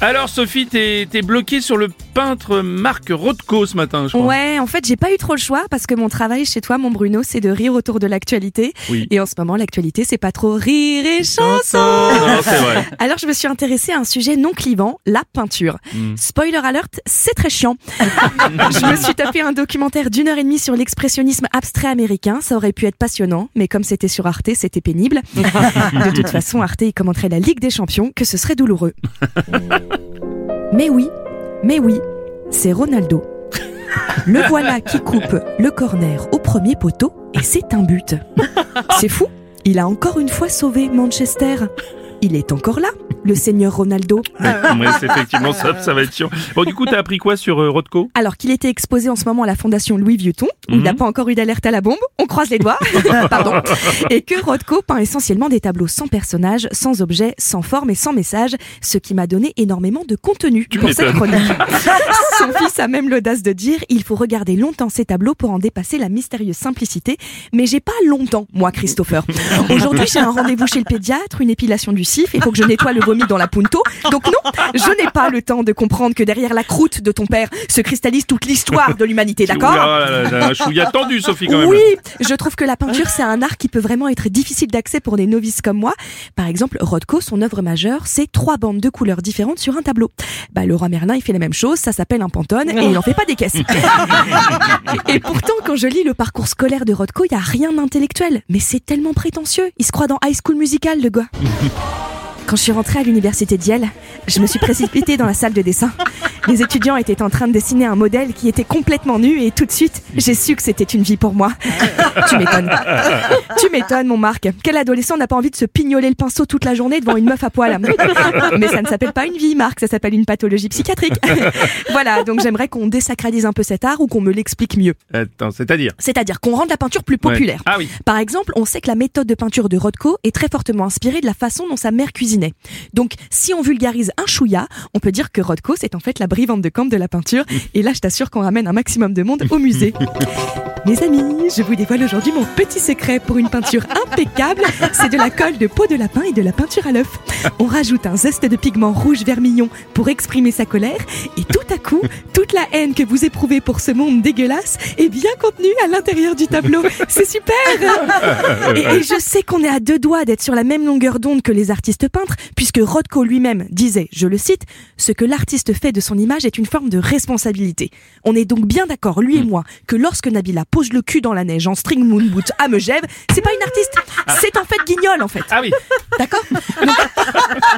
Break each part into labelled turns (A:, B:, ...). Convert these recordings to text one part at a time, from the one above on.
A: Alors Sophie, t'es t'es bloquée sur le peintre Marc Rothko ce matin, je crois.
B: Ouais, en fait, j'ai pas eu trop le choix parce que mon travail chez toi, mon Bruno, c'est de rire autour de l'actualité.
A: Oui.
B: Et en ce moment, l'actualité, c'est pas trop rire et chanson.
A: Non, c'est vrai.
B: Alors, je me suis intéressée à un sujet non clivant, la peinture.
A: Hmm.
B: Spoiler alert, c'est très chiant. je me suis tapé un documentaire d'une heure et demie sur l'expressionnisme abstrait américain. Ça aurait pu être passionnant, mais comme c'était sur Arte, c'était pénible. de toute façon, Arte, il commenterait la Ligue des Champions, que ce serait douloureux. Mais oui, mais oui, c'est Ronaldo. Le voilà qui coupe le corner au premier poteau et c'est un but. C'est fou, il a encore une fois sauvé Manchester. Il est encore là, le seigneur Ronaldo.
A: C'est effectivement ça, ça va être chiant. Bon, du coup, t'as appris quoi sur euh, Rothko
B: Alors qu'il était exposé en ce moment à la fondation Louis Vuitton, où il
A: Mhm.
B: n'a pas encore eu d'alerte à la bombe, on croise les doigts, pardon, et que Rothko peint essentiellement des tableaux sans personnages, sans objets, sans forme et sans message, ce qui m'a donné énormément de contenu pour cette chronique. Son fils a même l'audace de dire il faut regarder longtemps ces tableaux pour en dépasser la mystérieuse simplicité, mais j'ai pas longtemps, moi Christopher. Aujourd'hui j'ai un rendez-vous chez le pédiatre, une épilation du cif, il faut que je nettoie le vomi dans la punto, donc non, je n'ai pas le temps de comprendre que derrière la croûte de ton père se cristallise toute l'histoire de l'humanité, d'accord
A: Oula, là, là, là, un chouïa tendu, Sophie, quand même.
B: oui, je trouve que la peinture, c'est un art qui peut vraiment être difficile d'accès pour des novices comme moi. Par exemple, Rothko, son œuvre majeure, c'est trois bandes de couleurs différentes sur un tableau. Bah, roi Merlin, il fait la même chose, ça s'appelle un pantone, et il n'en fait pas des caisses. et pourtant, quand je lis le parcours scolaire de Rothko, il y a rien d'intellectuel. Mais c'est tellement prétentieux. Il se croit dans High School Musical, le gars. Quand je suis rentrée à l'université d'Yale, je me suis précipitée dans la salle de dessin. Les étudiants étaient en train de dessiner un modèle qui était complètement nu et tout de suite, j'ai su que c'était une vie pour moi. Tu m'étonnes. Tu m'étonnes, mon Marc. Quel adolescent n'a pas envie de se pignoler le pinceau toute la journée devant une meuf à poil? Mais ça ne s'appelle pas une vie, Marc, ça s'appelle une pathologie psychiatrique. Voilà, donc j'aimerais qu'on désacralise un peu cet art ou qu'on me l'explique mieux.
A: Attends, c'est-à-dire?
B: C'est-à-dire qu'on rende la peinture plus
A: Ouais.
B: populaire.
A: Ah oui.
B: Par exemple, on sait que la méthode de peinture de Rothko est très fortement inspirée de la façon dont sa mère cuisinait. Donc, si on vulgarise un chouïa, on peut dire que Rothko, c'est en fait la brivante de camp de la peinture. Et là, je t'assure qu'on ramène un maximum de monde au musée. Mes amis, je vous dévoile aujourd'hui mon petit secret pour une peinture impeccable. C'est de la colle de peau de lapin et de la peinture à l'œuf. On rajoute un zeste de pigment rouge vermillon pour exprimer sa colère. Et tout à coup, toute la haine que vous éprouvez pour ce monde dégueulasse est bien contenue à l'intérieur du tableau. C'est super et, et je sais qu'on est à deux doigts d'être sur la même longueur d'onde que les artistes peintres, puisque Rothko lui-même disait, je le cite, ce que l'artiste fait de son image est une forme de responsabilité. On est donc bien d'accord, lui et moi, que lorsque Nabila pose le cul dans la neige en string moon boot à Megève, c'est pas une artiste, c'est en fait Guignol en fait.
A: Ah oui.
B: D'accord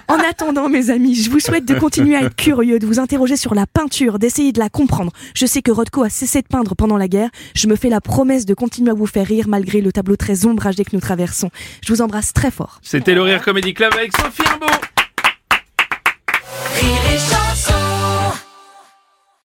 B: En attendant, mes amis, je vous souhaite de continuer à être curieux, de vous interroger sur la peinture, d'essayer de la comprendre. Je sais que Rothko a cessé de peindre pendant la guerre. Je me fais la promesse de continuer à vous faire rire malgré le tableau très ombragé que nous traversons. Je vous embrasse très fort.
A: C'était le Rire Comedy Club avec Sophie Imbeau.